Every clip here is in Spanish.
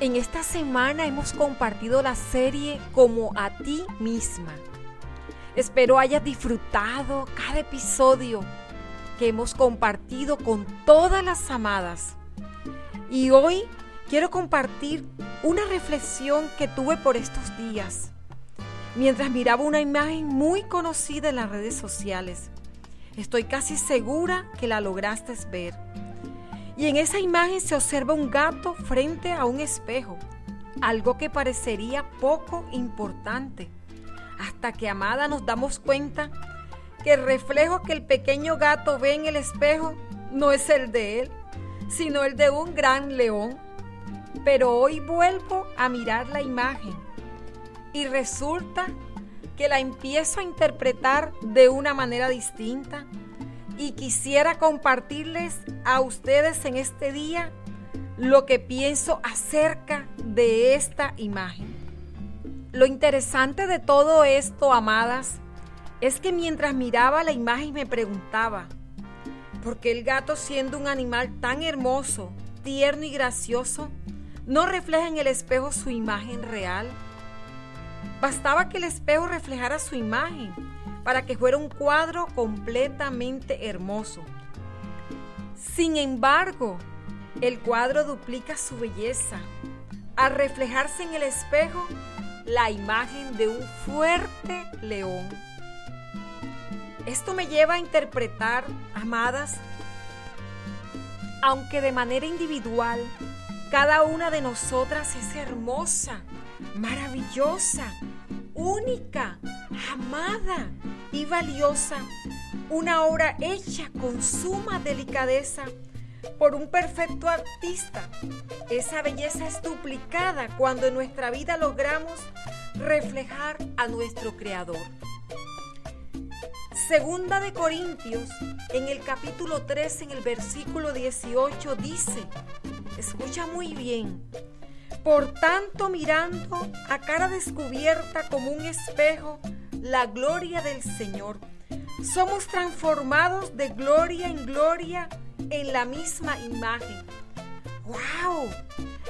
En esta semana hemos compartido la serie Como a ti misma. Espero hayas disfrutado cada episodio que hemos compartido con todas las amadas. Y hoy quiero compartir una reflexión que tuve por estos días mientras miraba una imagen muy conocida en las redes sociales. Estoy casi segura que la lograste ver. Y en esa imagen se observa un gato frente a un espejo, algo que parecería poco importante, hasta que amada nos damos cuenta que el reflejo que el pequeño gato ve en el espejo no es el de él, sino el de un gran león. Pero hoy vuelvo a mirar la imagen y resulta que la empiezo a interpretar de una manera distinta y quisiera compartirles a ustedes en este día lo que pienso acerca de esta imagen. Lo interesante de todo esto, amadas, es que mientras miraba la imagen me preguntaba, ¿por qué el gato siendo un animal tan hermoso, tierno y gracioso, no refleja en el espejo su imagen real? Bastaba que el espejo reflejara su imagen para que fuera un cuadro completamente hermoso. Sin embargo, el cuadro duplica su belleza al reflejarse en el espejo la imagen de un fuerte león. Esto me lleva a interpretar, amadas, aunque de manera individual, cada una de nosotras es hermosa, maravillosa, única, amada y valiosa. Una obra hecha con suma delicadeza por un perfecto artista. Esa belleza es duplicada cuando en nuestra vida logramos reflejar a nuestro Creador. Segunda de Corintios, en el capítulo 3, en el versículo 18, dice, escucha muy bien, por tanto mirando a cara descubierta como un espejo la gloria del Señor, somos transformados de gloria en gloria en la misma imagen. ¡Wow!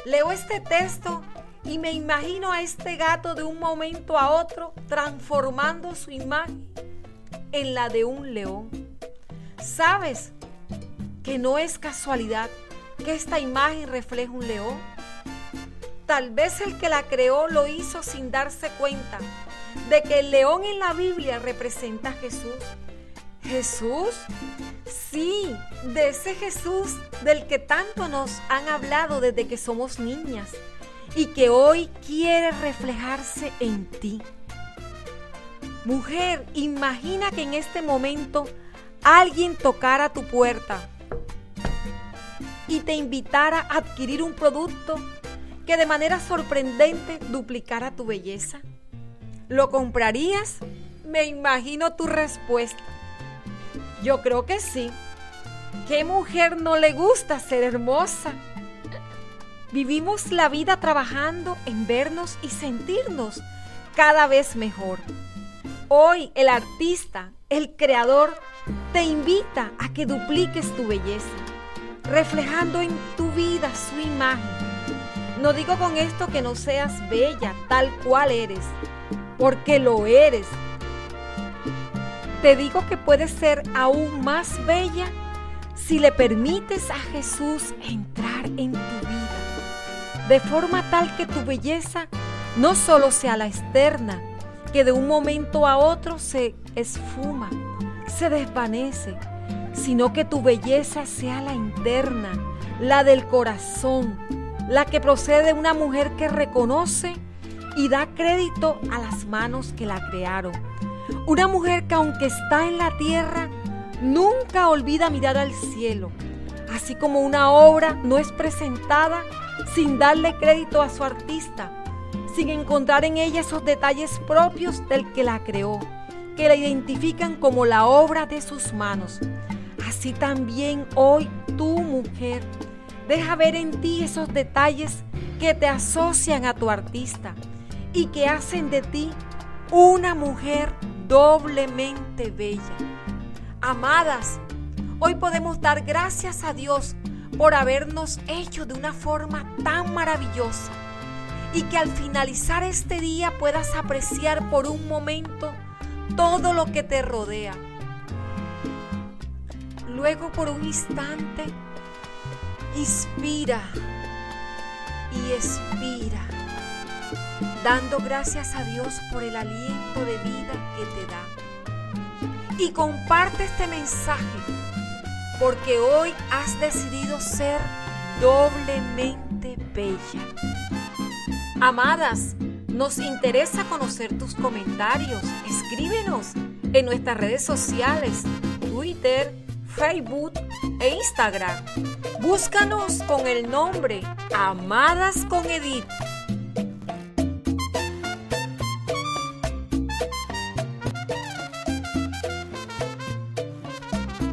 Leo este texto y me imagino a este gato de un momento a otro transformando su imagen en la de un león. ¿Sabes que no es casualidad que esta imagen refleje un león? Tal vez el que la creó lo hizo sin darse cuenta de que el león en la Biblia representa a Jesús. Jesús, sí, de ese Jesús del que tanto nos han hablado desde que somos niñas y que hoy quiere reflejarse en ti. Mujer, imagina que en este momento alguien tocara tu puerta y te invitara a adquirir un producto que de manera sorprendente duplicara tu belleza. ¿Lo comprarías? Me imagino tu respuesta. Yo creo que sí. ¿Qué mujer no le gusta ser hermosa? Vivimos la vida trabajando en vernos y sentirnos cada vez mejor. Hoy el artista, el creador, te invita a que dupliques tu belleza, reflejando en tu vida su imagen. No digo con esto que no seas bella tal cual eres, porque lo eres. Te digo que puedes ser aún más bella si le permites a Jesús entrar en tu vida, de forma tal que tu belleza no solo sea la externa, que de un momento a otro se esfuma, se desvanece, sino que tu belleza sea la interna, la del corazón, la que procede de una mujer que reconoce y da crédito a las manos que la crearon. Una mujer que aunque está en la tierra, nunca olvida mirar al cielo, así como una obra no es presentada sin darle crédito a su artista, sin encontrar en ella esos detalles propios del que la creó, que la identifican como la obra de sus manos. Así también hoy tu mujer deja ver en ti esos detalles que te asocian a tu artista y que hacen de ti una mujer doblemente bella. Amadas, Hoy podemos dar gracias a Dios por habernos hecho de una forma tan maravillosa y que al finalizar este día puedas apreciar por un momento todo lo que te rodea. Luego por un instante, inspira y expira, dando gracias a Dios por el aliento de vida que te da. Y comparte este mensaje porque hoy has decidido ser doblemente bella. Amadas, nos interesa conocer tus comentarios. Escríbenos en nuestras redes sociales, Twitter, Facebook e Instagram. Búscanos con el nombre Amadas con Edith